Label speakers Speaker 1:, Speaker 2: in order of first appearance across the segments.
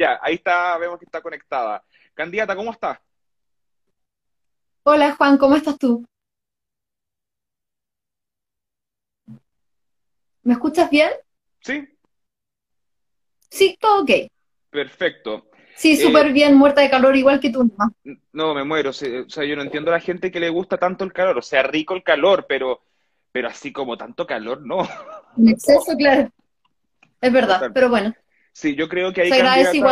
Speaker 1: Ya, ahí está, vemos que está conectada. Candidata, ¿cómo está?
Speaker 2: Hola Juan, ¿cómo estás tú? ¿Me escuchas bien?
Speaker 1: Sí,
Speaker 2: Sí, todo ok.
Speaker 1: perfecto.
Speaker 2: Sí,
Speaker 1: Eh,
Speaker 2: súper bien, muerta de calor, igual que tú, ¿no?
Speaker 1: no, me muero. O sea, yo no entiendo a la gente que le gusta tanto el calor. O sea, rico el calor, pero, pero así como tanto calor, no.
Speaker 2: En exceso, claro, es verdad, pero bueno,
Speaker 1: Sí, yo creo que hay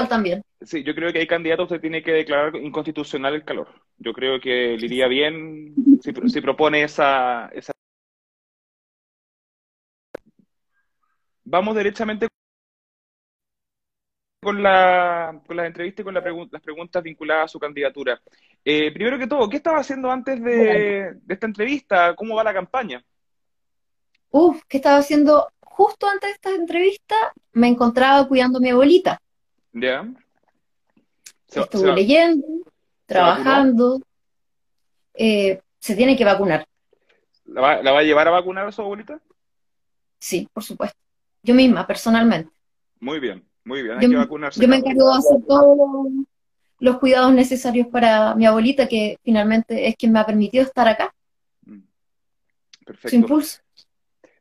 Speaker 2: también.
Speaker 1: sí, yo creo que hay candidatos usted tiene que declarar inconstitucional el calor. Yo creo que le iría bien si, si propone esa, esa. Vamos derechamente con la, con las entrevistas y con la las preguntas vinculadas a su candidatura. Eh, primero que todo, ¿qué estaba haciendo antes de esta entrevista? ¿Cómo va la campaña?
Speaker 2: uf, ¿qué estaba haciendo? Justo antes de esta entrevista me encontraba cuidando a mi abuelita.
Speaker 1: ¿Ya? ¿Se, va- se
Speaker 2: Estuve leyendo,
Speaker 1: se
Speaker 2: trabajando, eh, se tiene que vacunar,
Speaker 1: ¿La va, la va a llevar a vacunar a su abuelita?
Speaker 2: sí, por supuesto. Yo misma, personalmente.
Speaker 1: Muy bien, muy bien, hay
Speaker 2: Yo,
Speaker 1: que vacunarse,
Speaker 2: yo me encargo de hacer todos los, cuidados necesarios para mi abuelita, que finalmente es quien me ha permitido estar acá,
Speaker 1: Mm,
Speaker 2: su
Speaker 1: Perfecto.
Speaker 2: impulso.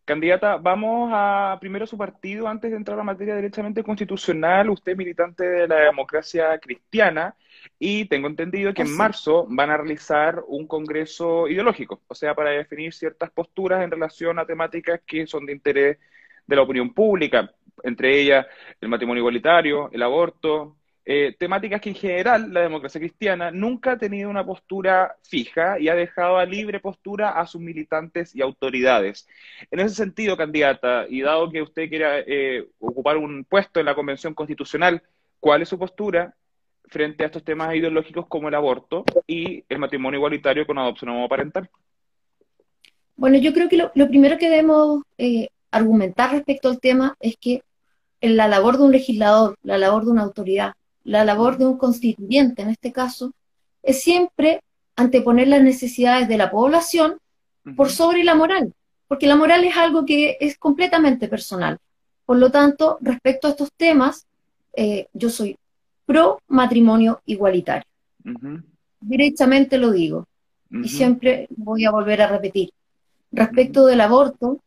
Speaker 1: Candidata, vamos a primero su partido antes de entrar a la materia derechamente constitucional. Usted es militante de la democracia cristiana y tengo entendido que en
Speaker 2: Así.
Speaker 1: marzo van a realizar un congreso ideológico, o sea, para definir ciertas posturas en relación a temáticas que son de interés de la opinión pública, entre ellas el matrimonio igualitario, el aborto, eh, temáticas que en general la democracia cristiana nunca ha tenido una postura fija y ha dejado a libre postura a sus militantes y autoridades. En ese sentido, candidata, y dado que usted quiera eh, ocupar un puesto en la Convención Constitucional, ¿cuál es su postura frente a estos temas ideológicos como el aborto y el matrimonio igualitario con adopción homoparental?
Speaker 2: Bueno, yo creo que lo, primero que debemos eh, argumentar respecto al tema es que en la labor de un legislador, la labor de una autoridad, la labor de un constituyente en este caso, es siempre anteponer las necesidades de la población por sobre la moral, porque la moral es algo que es completamente personal. Por lo tanto, respecto a estos temas, eh, yo soy pro matrimonio igualitario. Directamente lo digo, y siempre voy a volver a repetir. Respecto del aborto,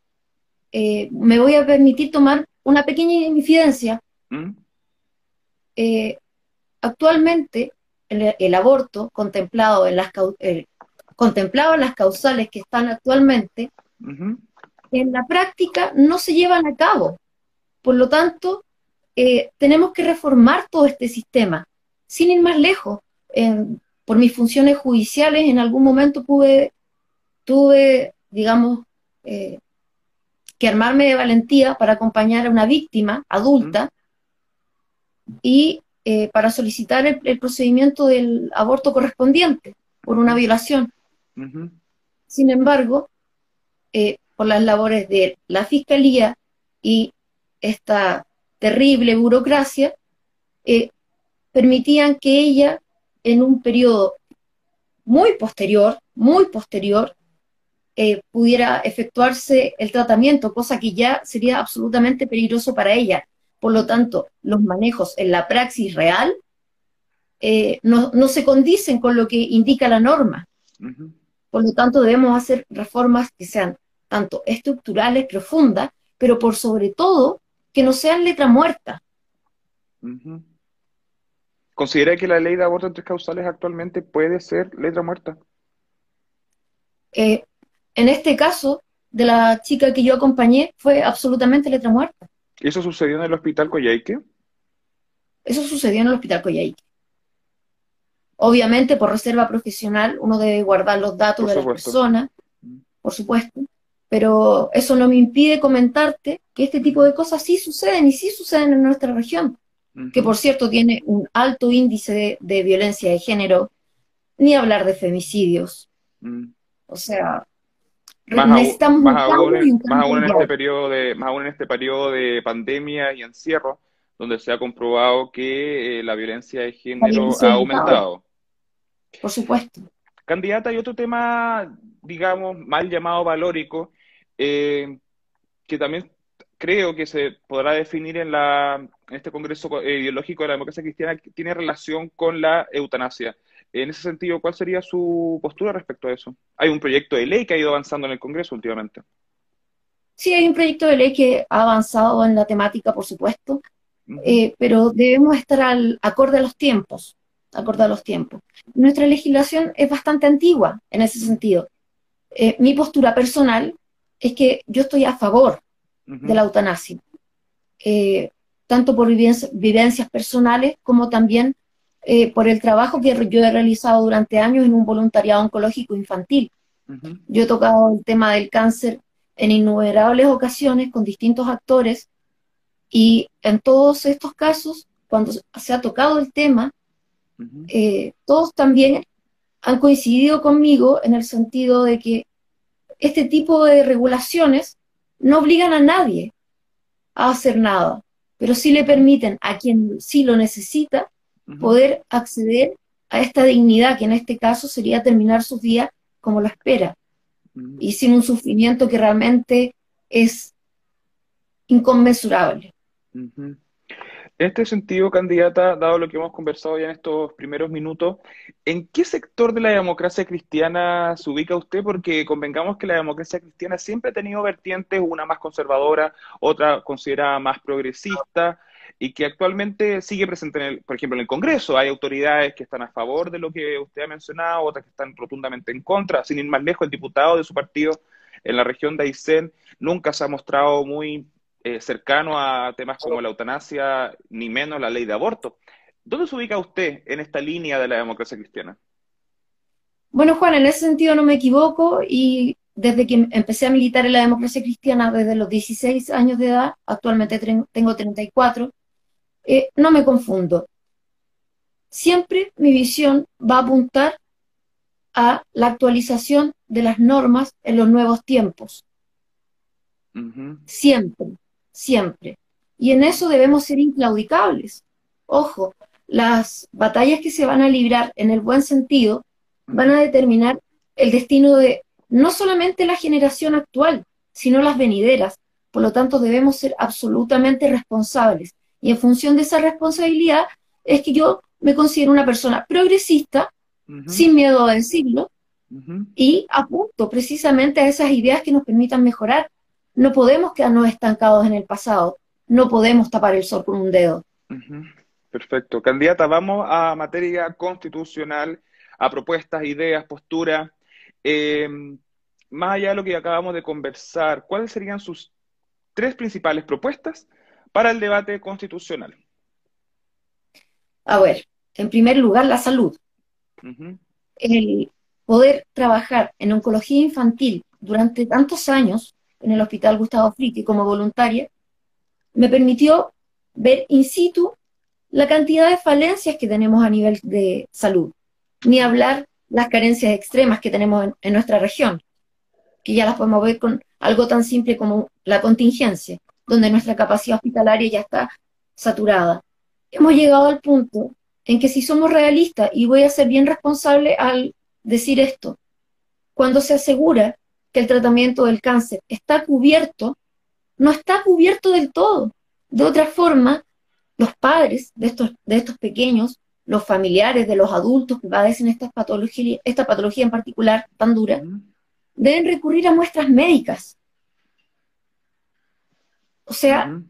Speaker 2: eh, me voy a permitir tomar una pequeña infidencia. Eh, actualmente, el, el aborto contemplado en las, eh, contemplado en las causales que están actualmente, en la práctica no se llevan a cabo. Por lo tanto, eh, tenemos que reformar todo este sistema. Sin ir más lejos, por mis funciones judiciales, en algún momento pude, tuve, digamos, eh, que armarme de valentía para acompañar a una víctima adulta y eh, para solicitar el, el procedimiento del aborto correspondiente por una violación. Sin embargo, eh, por las labores de la Fiscalía y esta terrible burocracia, eh, permitían que ella, en un periodo muy posterior, muy posterior, eh, pudiera efectuarse el tratamiento, cosa que ya sería absolutamente peligroso para ella. Por lo tanto, los manejos en la praxis real eh, no, no se condicen con lo que indica la norma. Por lo tanto, debemos hacer reformas que sean tanto estructurales, profundas, pero por sobre todo que no sean letra muerta.
Speaker 1: ¿Considera que la ley de aborto en tres causales actualmente puede ser letra muerta?
Speaker 2: Eh, en este caso, de la chica que yo acompañé, fue absolutamente letra muerta.
Speaker 1: ¿Eso sucedió en el hospital Coyhaique?
Speaker 2: Eso sucedió en el Hospital Coyhaique. Obviamente, por reserva profesional, uno debe guardar los datos de las personas, por supuesto, pero eso no me impide comentarte que este tipo de cosas sí suceden y sí suceden en nuestra región, que por cierto tiene un alto índice de, de violencia de género, ni hablar de femicidios.
Speaker 1: mm.
Speaker 2: O sea,
Speaker 1: Más aún, más en, más aún en este periodo de, más aún en este periodo de pandemia y encierro, donde se ha comprobado que eh, la violencia de género
Speaker 2: violencia
Speaker 1: ha aumentado,
Speaker 2: por supuesto.
Speaker 1: Candidata, y otro tema, digamos, mal llamado valórico, eh, que también creo que se podrá definir en la, este congreso eh, ideológico de la democracia cristiana tiene relación con la eutanasia. En ese sentido, ¿cuál sería su postura respecto a eso? Hay un proyecto de ley que ha ido avanzando en el Congreso últimamente.
Speaker 2: Sí, hay un proyecto de ley que ha avanzado en la temática, por supuesto, eh, pero debemos estar al acorde a los tiempos, acorde a los tiempos. Nuestra legislación es bastante antigua en ese sentido. Eh, mi postura personal es que yo estoy a favor de la eutanasia, eh, tanto por vivencias personales como también por el trabajo que yo he realizado durante años en un voluntariado oncológico infantil. Yo he tocado el tema del cáncer en innumerables ocasiones con distintos actores y en todos estos casos, cuando se ha tocado el tema, eh, todos también han coincidido conmigo en el sentido de que este tipo de regulaciones no obligan a nadie a hacer nada, pero sí le permiten a quien sí lo necesita poder acceder a esta dignidad, que en este caso sería terminar sus días como lo espera. Y sin un sufrimiento que realmente es inconmensurable.
Speaker 1: En este sentido, candidata, dado lo que hemos conversado ya en estos primeros minutos, ¿en qué sector de la democracia cristiana se ubica usted? Porque convengamos que la democracia cristiana siempre ha tenido vertientes, una más conservadora, otra considerada más progresista, y que actualmente sigue presente, en el, por ejemplo, en el Congreso. Hay autoridades que están a favor de lo que usted ha mencionado, otras que están rotundamente en contra. Sin ir más lejos, el diputado de su partido en la región de Aysén nunca se ha mostrado muy eh, cercano a temas como la eutanasia, ni menos la ley de aborto. ¿Dónde se ubica usted en esta línea de la democracia cristiana?
Speaker 2: Bueno, Juan, en ese sentido no me equivoco y desde que empecé a militar en la democracia cristiana desde los 16 años de edad, actualmente tengo 34, eh, no me confundo. Siempre mi visión va a apuntar a la actualización de las normas en los nuevos tiempos. Siempre siempre. Y en eso debemos ser inclaudicables. Ojo, las batallas que se van a librar en el buen sentido van a determinar el destino de no solamente la generación actual, sino las venideras. Por lo tanto, debemos ser absolutamente responsables. Y en función de esa responsabilidad es que yo me considero una persona progresista, sin miedo a decirlo, y apunto precisamente a esas ideas que nos permitan mejorar no podemos quedarnos estancados en el pasado, no podemos tapar el sol con un dedo.
Speaker 1: Perfecto. Candidata, vamos a materia constitucional, a propuestas, ideas, posturas. Em, más allá de lo que acabamos de conversar, ¿cuáles serían sus tres principales propuestas para el debate constitucional?
Speaker 2: A ver, en primer lugar, la salud. El poder trabajar en oncología infantil durante tantos años en el Hospital Gustavo Fricke como voluntaria, me permitió ver in situ la cantidad de falencias que tenemos a nivel de salud, ni hablar las carencias extremas que tenemos en, nuestra región, que ya las podemos ver con algo tan simple como la contingencia, donde nuestra capacidad hospitalaria ya está saturada. Hemos llegado al punto en que si somos realistas, y voy a ser bien responsable al decir esto, cuando se asegura que el tratamiento del cáncer está cubierto, no está cubierto del todo. De otra forma, los padres de estos, de estos pequeños, los familiares de los adultos que padecen esta patología, esta patología en particular tan dura, deben recurrir a muestras médicas. O sea,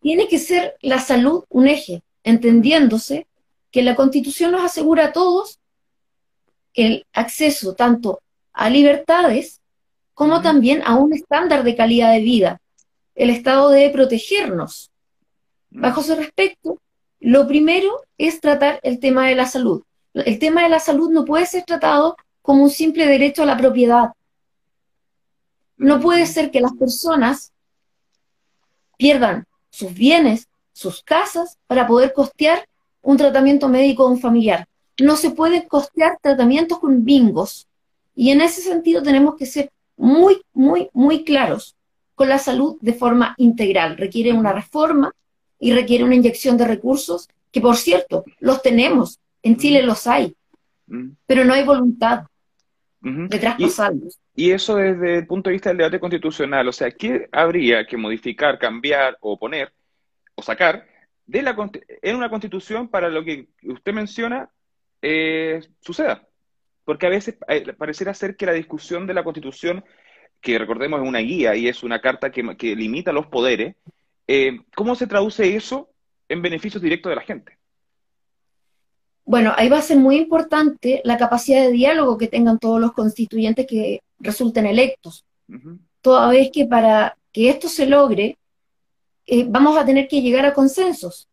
Speaker 2: tiene que ser la salud un eje, entendiéndose que la Constitución nos asegura a todos el acceso tanto a libertades como también a un estándar de calidad de vida. El Estado debe protegernos. Bajo ese respecto, lo primero es tratar el tema de la salud. El tema de la salud no puede ser tratado como un simple derecho a la propiedad. No puede ser que las personas pierdan sus bienes, sus casas, para poder costear un tratamiento médico de un familiar. No se pueden costear tratamientos con bingos. Y en ese sentido tenemos que ser muy, muy, muy claros con la salud de forma integral. Requiere una reforma y requiere una inyección de recursos que, por cierto, los tenemos. En Chile los hay, pero no hay voluntad de traspasarlos.
Speaker 1: Y, eso desde el punto de vista del debate constitucional, o sea, ¿qué habría que modificar, cambiar o poner o sacar de la, en una constitución para lo que usted menciona eh, suceda. Porque a veces eh, pareciera ser que la discusión de la constitución, que recordemos es una guía y es una carta que, limita los poderes, eh, ¿cómo se traduce eso en beneficios directos de la gente?
Speaker 2: Bueno, ahí va a ser muy importante la capacidad de diálogo que tengan todos los constituyentes que resulten electos. Toda vez que para que esto se logre, eh, vamos a tener que llegar a consensos.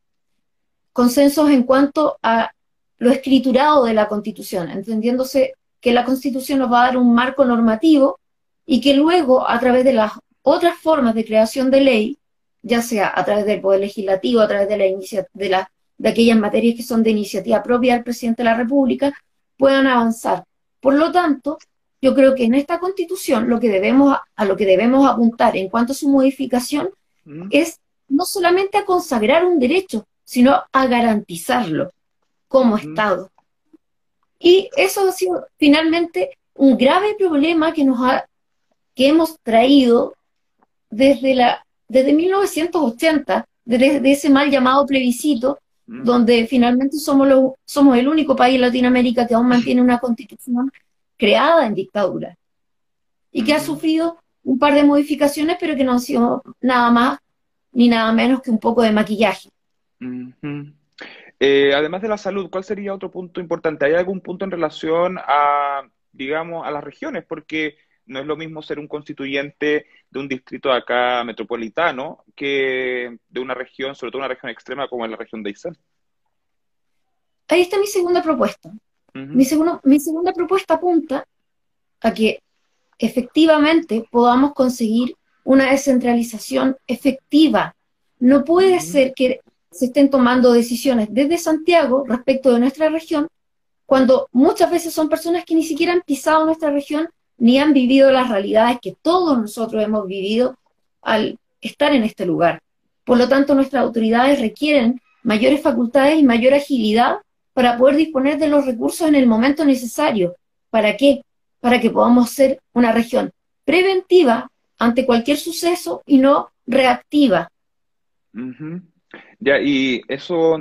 Speaker 2: Consensos en cuanto a lo escriturado de la Constitución, entendiéndose que la Constitución nos va a dar un marco normativo y que luego, a través de las otras formas de creación de ley, ya sea a través del Poder Legislativo, a través de, la de, la, de aquellas materias que son de iniciativa propia del presidente de la República, puedan avanzar. Por lo tanto, yo creo que en esta Constitución lo que debemos, a lo que debemos apuntar en cuanto a su modificación mm. es no solamente a consagrar un derecho, sino a garantizarlo como Estado. Y eso ha sido finalmente un grave problema que nos ha, que hemos traído desde la, desde 1980, desde ese mal llamado plebiscito, donde finalmente somos, lo, somos el único país en Latinoamérica que aún mantiene una constitución creada en dictadura y que ha sufrido un par de modificaciones, pero que no han sido nada más ni nada menos que un poco de maquillaje.
Speaker 1: Eh, además de la salud, ¿cuál sería otro punto importante? ¿Hay algún punto en relación a, digamos, a las regiones? Porque no es lo mismo ser un constituyente de un distrito acá metropolitano que de una región, sobre todo una región extrema como es la región de Aysén.
Speaker 2: Ahí está mi segunda propuesta. mi, mi segunda propuesta apunta a que efectivamente podamos conseguir una descentralización efectiva. No puede ser que se estén tomando decisiones desde Santiago respecto de nuestra región, cuando muchas veces son personas que ni siquiera han pisado nuestra región ni han vivido las realidades que todos nosotros hemos vivido al estar en este lugar. Por lo tanto, nuestras autoridades requieren mayores facultades y mayor agilidad para poder disponer de los recursos en el momento necesario. ¿Para qué? Para que podamos ser una región preventiva ante cualquier suceso y no reactiva.
Speaker 1: Ya, y eso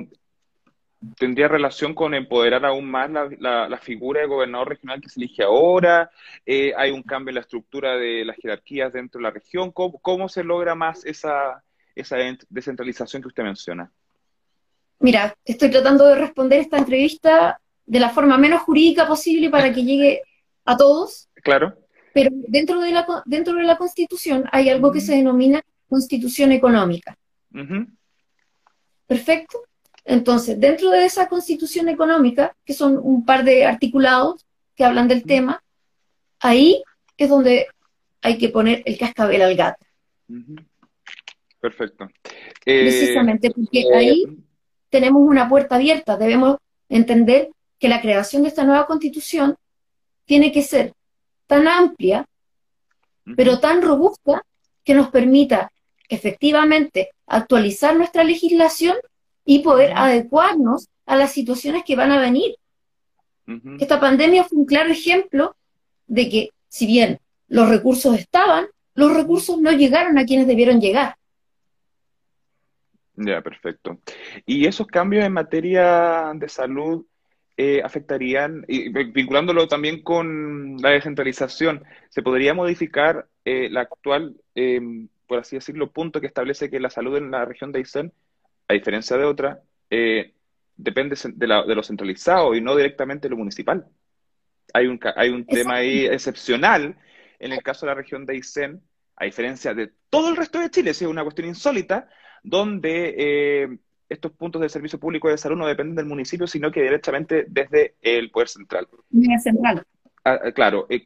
Speaker 1: tendría relación con empoderar aún más la, figura de gobernador regional que se elige ahora. Eh, hay un cambio en la estructura de las jerarquías dentro de la región. ¿Cómo, se logra más esa, esa descentralización que usted menciona?
Speaker 2: Mira, estoy tratando de responder esta entrevista de la forma menos jurídica posible para que llegue a todos.
Speaker 1: Claro.
Speaker 2: Pero dentro de la, dentro de la Constitución hay algo que se denomina Constitución Económica. Perfecto. Entonces, dentro de esa Constitución Económica, que son un par de articulados que hablan del tema, ahí es donde hay que poner el cascabel al gato.
Speaker 1: Perfecto.
Speaker 2: Precisamente porque eh, ahí tenemos una puerta abierta. Debemos entender que la creación de esta nueva constitución tiene que ser tan amplia, pero tan robusta, que nos permita efectivamente actualizar nuestra legislación y poder adecuarnos a las situaciones que van a venir. Esta pandemia fue un claro ejemplo de que si bien los recursos estaban, los recursos no llegaron a quienes debieron llegar.
Speaker 1: Ya, perfecto. ¿Y esos cambios en materia de salud eh, afectarían, y vinculándolo también con la descentralización, ¿se podría modificar eh, la actual, em, por así decirlo, punto que establece que la salud en la región de Aysén, a diferencia de otra, eh, depende de, lo centralizado y no directamente de lo municipal? Hay un, hay un tema ahí excepcional en el caso de la región de Aysén, a diferencia de todo el resto de Chile, es una cuestión insólita, donde estos puntos de servicio público de salud no dependen del municipio, sino que directamente desde el Poder Central.
Speaker 2: Central.
Speaker 1: Ah, ah, claro, eh,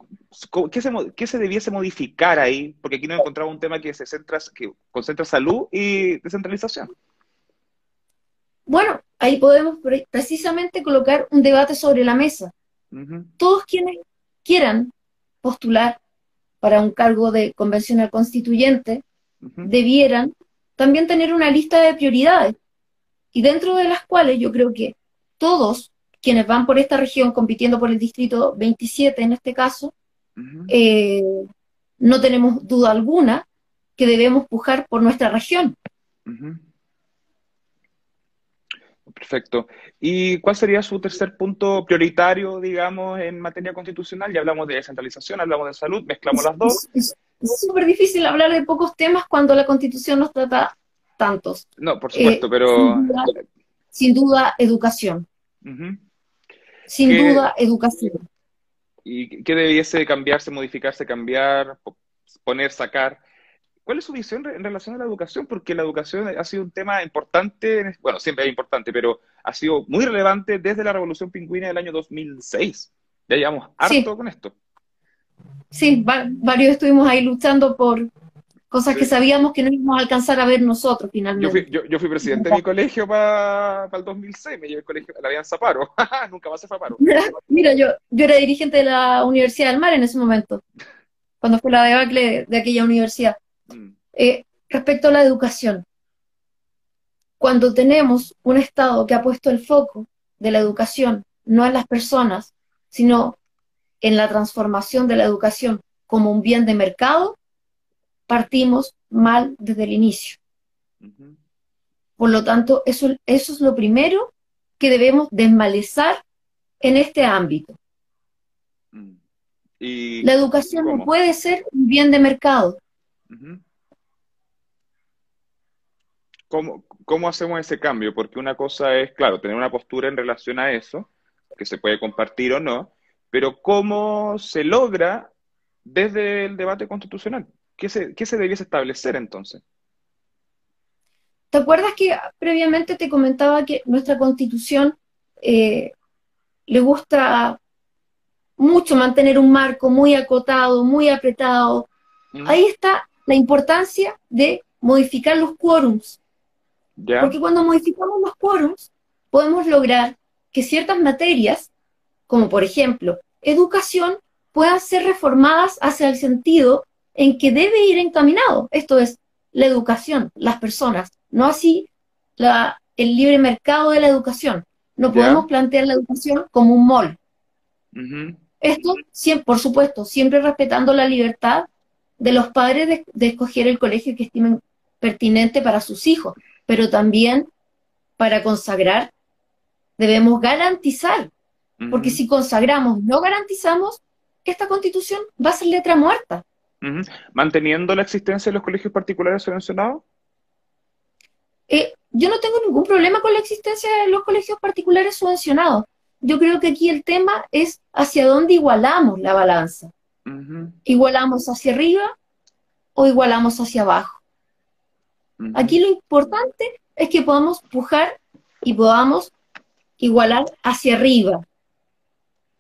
Speaker 1: ¿qué, se, ¿qué, se, debiese modificar ahí? Porque aquí no encontraba un tema que se centra, que concentra salud y descentralización.
Speaker 2: Bueno, ahí podemos precisamente colocar un debate sobre la mesa. Todos quienes quieran postular para un cargo de convencional constituyente debieran también tener una lista de prioridades y dentro de las cuales yo creo que todos quienes van por esta región compitiendo por el distrito 27 en este caso, eh, no tenemos duda alguna que debemos pujar por nuestra región.
Speaker 1: Perfecto. ¿Y cuál sería su tercer punto prioritario, digamos, en materia constitucional? Ya hablamos de descentralización, hablamos de salud, mezclamos las dos.
Speaker 2: Es súper difícil hablar de pocos temas cuando la Constitución nos trata tantos.
Speaker 1: No, por supuesto, eh, pero...
Speaker 2: Sin duda, educación. Sin duda, educación.
Speaker 1: ¿Y qué debiese cambiarse, modificarse, cambiar, poner, sacar? ¿Cuál es su visión en relación a la educación? Porque la educación ha sido un tema importante, bueno, siempre es importante, pero ha sido muy relevante desde la Revolución Pingüina del año 2006. Ya llevamos harto con esto.
Speaker 2: Sí, varios estuvimos ahí luchando por cosas que sabíamos que no íbamos a alcanzar a ver nosotros finalmente.
Speaker 1: Yo fui, presidente de mi colegio para el 2006, me llevé el colegio, la habían Zaparo, nunca más se fue paro.
Speaker 2: Mira, yo, yo era dirigente de la Universidad del Mar en ese momento, cuando fue la debacle de aquella universidad. Mm. Eh, respecto a la educación, cuando tenemos un Estado que ha puesto el foco de la educación no en las personas, sino en la transformación de la educación como un bien de mercado, partimos mal desde el inicio. Por lo tanto, eso, eso es lo primero que debemos desmalezar en este ámbito. Mm. la educación no puede ser un bien de mercado.
Speaker 1: ¿Cómo, hacemos ese cambio? Porque una cosa es, claro, tener una postura en relación a eso, que se puede compartir o no, pero ¿cómo se logra desde el debate constitucional? ¿Qué se, qué se debiese establecer entonces?
Speaker 2: ¿Te acuerdas que previamente te comentaba que nuestra constitución eh, le gusta mucho mantener un marco muy acotado, muy apretado? Mm. Ahí está la importancia de modificar los quórums. Porque cuando modificamos los quórums, podemos lograr que ciertas materias, como por ejemplo educación, puedan ser reformadas hacia el sentido en que debe ir encaminado. Esto es la educación, las personas, no así la, el libre mercado de la educación. No podemos plantear la educación como un mol. Esto, por supuesto, siempre respetando la libertad de los padres de, de, escoger el colegio que estimen pertinente para sus hijos, pero también para consagrar debemos garantizar, porque si consagramos, no garantizamos, esta constitución va a ser letra muerta.
Speaker 1: ¿Manteniendo la existencia de los colegios particulares subvencionados?
Speaker 2: Eh, yo no tengo ningún problema con la existencia de los colegios particulares subvencionados. Yo creo que aquí el tema es hacia dónde igualamos la balanza. ¿Igualamos hacia arriba o igualamos hacia abajo? Aquí lo importante es que podamos pujar y podamos igualar hacia arriba.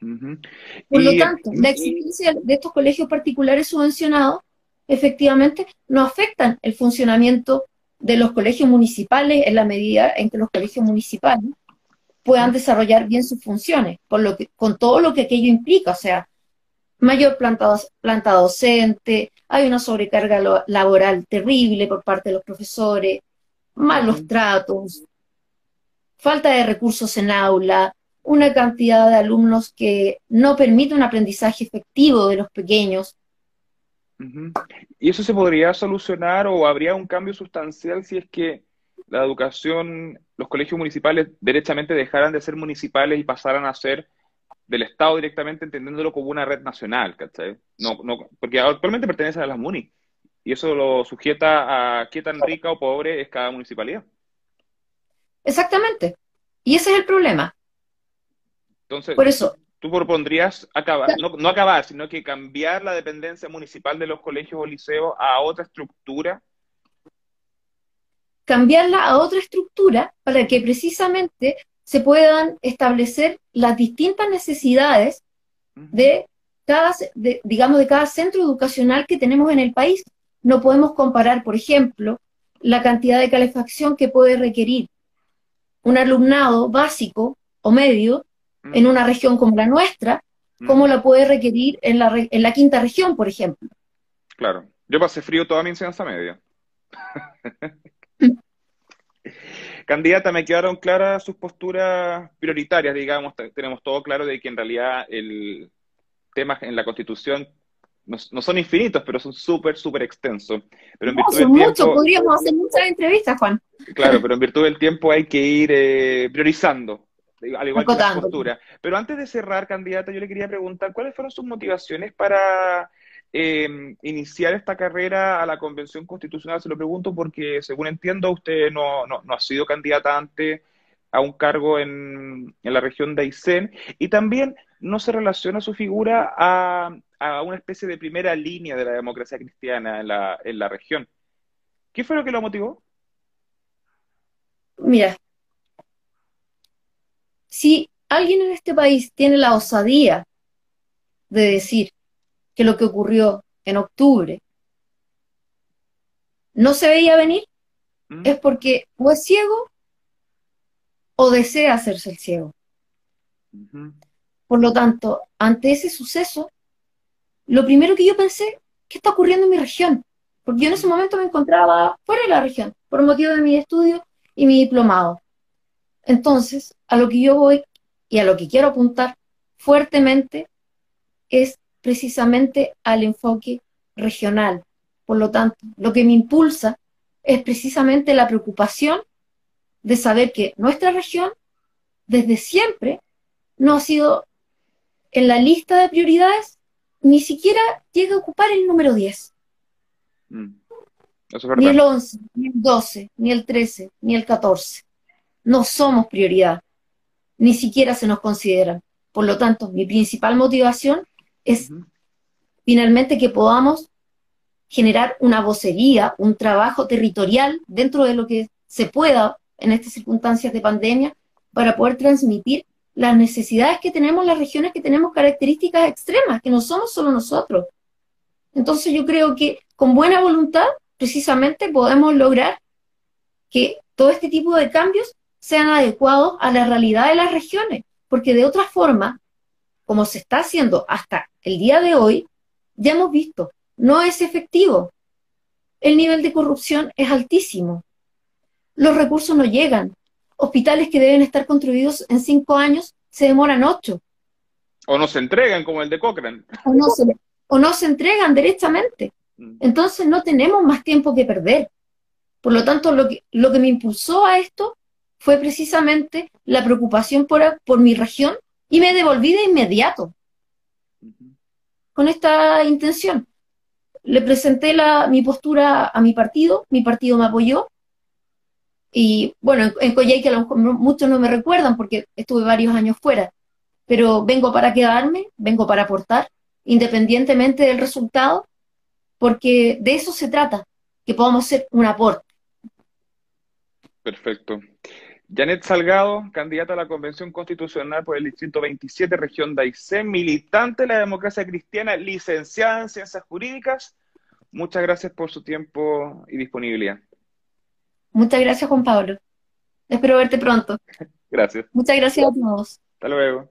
Speaker 2: Por lo tanto, la existencia de estos colegios particulares subvencionados efectivamente no afectan el funcionamiento de los colegios municipales en la medida en que los colegios municipales puedan desarrollar bien sus funciones, con, lo que, con todo lo que aquello implica, o sea, mayor planta, planta docente, hay una sobrecarga laboral terrible por parte de los profesores, malos tratos, falta de recursos en aula, una cantidad de alumnos que no permite un aprendizaje efectivo de los pequeños.
Speaker 1: ¿Y eso se podría solucionar o habría un cambio sustancial si es que la educación, los colegios municipales derechamente dejaran de ser municipales y pasaran a ser del Estado directamente entendiéndolo como una red nacional, ¿cachai? No, no, porque actualmente pertenece a las MUNI y eso lo sujeta a qué tan rica o pobre es cada municipalidad.
Speaker 2: Exactamente. Y ese es el problema.
Speaker 1: Entonces, Por eso, tú propondrías acabar, no, no, acabar, sino que cambiar la dependencia municipal de los colegios o liceos a otra estructura.
Speaker 2: Cambiarla a otra estructura para que precisamente se puedan establecer las distintas necesidades de cada, digamos, de cada centro educacional que tenemos en el país. No podemos comparar, por ejemplo, la cantidad de calefacción que puede requerir un alumnado básico o medio en una región como la nuestra, como la puede requerir en la, en la quinta región, por ejemplo.
Speaker 1: Claro. Yo pasé frío toda mi enseñanza media. Candidata, me quedaron claras sus posturas prioritarias, digamos, tenemos todo claro de que en realidad el tema en la Constitución no, son infinitos, pero son súper, súper extensos. Pero
Speaker 2: en no, son muchos, podríamos hacer muchas entrevistas, Juan.
Speaker 1: Claro, pero en virtud del tiempo hay que ir eh, priorizando, al igual que la postura. Pero antes de cerrar, candidata, yo le quería preguntar, ¿cuáles fueron sus motivaciones para eh, iniciar esta carrera a la Convención Constitucional? Se lo pregunto porque, según entiendo, usted no, no, ha sido candidata antes a un cargo en, en, la región de Aysén y también no se relaciona su figura a, a, una especie de primera línea de la democracia cristiana en la, en la región. ¿Qué fue lo que lo motivó?
Speaker 2: Mira, si alguien en este país tiene la osadía de decir que lo que ocurrió en octubre no se veía venir, mm. es porque o es ciego o desea hacerse el ciego. Por lo tanto, ante ese suceso, lo primero que yo pensé, ¿qué está ocurriendo en mi región? Porque yo en ese momento me encontraba fuera de la región, por motivo de mi estudio y mi diplomado. Entonces, a lo que yo voy y a lo que quiero apuntar fuertemente es precisamente al enfoque regional. Por lo tanto, lo que me impulsa es precisamente la preocupación de saber que nuestra región desde siempre no ha sido en la lista de prioridades, ni siquiera llega a ocupar el número 10. Mm. Ni el 11, ni el 12, ni el 13, ni el 14. No somos prioridad. Ni siquiera se nos considera. Por lo tanto, mi principal motivación es finalmente que podamos generar una vocería, un trabajo territorial dentro de lo que se pueda en estas circunstancias de pandemia para poder transmitir las necesidades que tenemos las regiones que tenemos características extremas, que no somos solo nosotros. Entonces yo creo que con buena voluntad precisamente podemos lograr que todo este tipo de cambios sean adecuados a la realidad de las regiones, porque de otra forma, como se está haciendo hasta el día de hoy, ya hemos visto, no es efectivo. El nivel de corrupción es altísimo. Los recursos no llegan. Hospitales que deben estar construidos en cinco años se demoran ocho.
Speaker 1: O no se entregan, como el de Cochrane.
Speaker 2: O no se, o no se entregan directamente. Mm. Entonces no tenemos más tiempo que perder. Por lo tanto, lo que, lo que me impulsó a esto fue precisamente la preocupación por, por mi región y me devolví de inmediato con esta intención. Le presenté la, mi postura a mi partido, mi partido me apoyó. Y bueno, en, en que a lo mejor muchos no me recuerdan porque estuve varios años fuera, pero vengo para quedarme, vengo para aportar, independientemente del resultado, porque de eso se trata, que podamos ser un aporte.
Speaker 1: Perfecto. Janet Salgado, candidata a la Convención Constitucional por el Distrito 27, región de Aysén, militante de la democracia cristiana, licenciada en Ciencias Jurídicas. Muchas gracias por su tiempo y disponibilidad.
Speaker 2: Muchas gracias, Juan Pablo. Espero verte pronto.
Speaker 1: Gracias.
Speaker 2: Muchas gracias a todos.
Speaker 1: Hasta luego.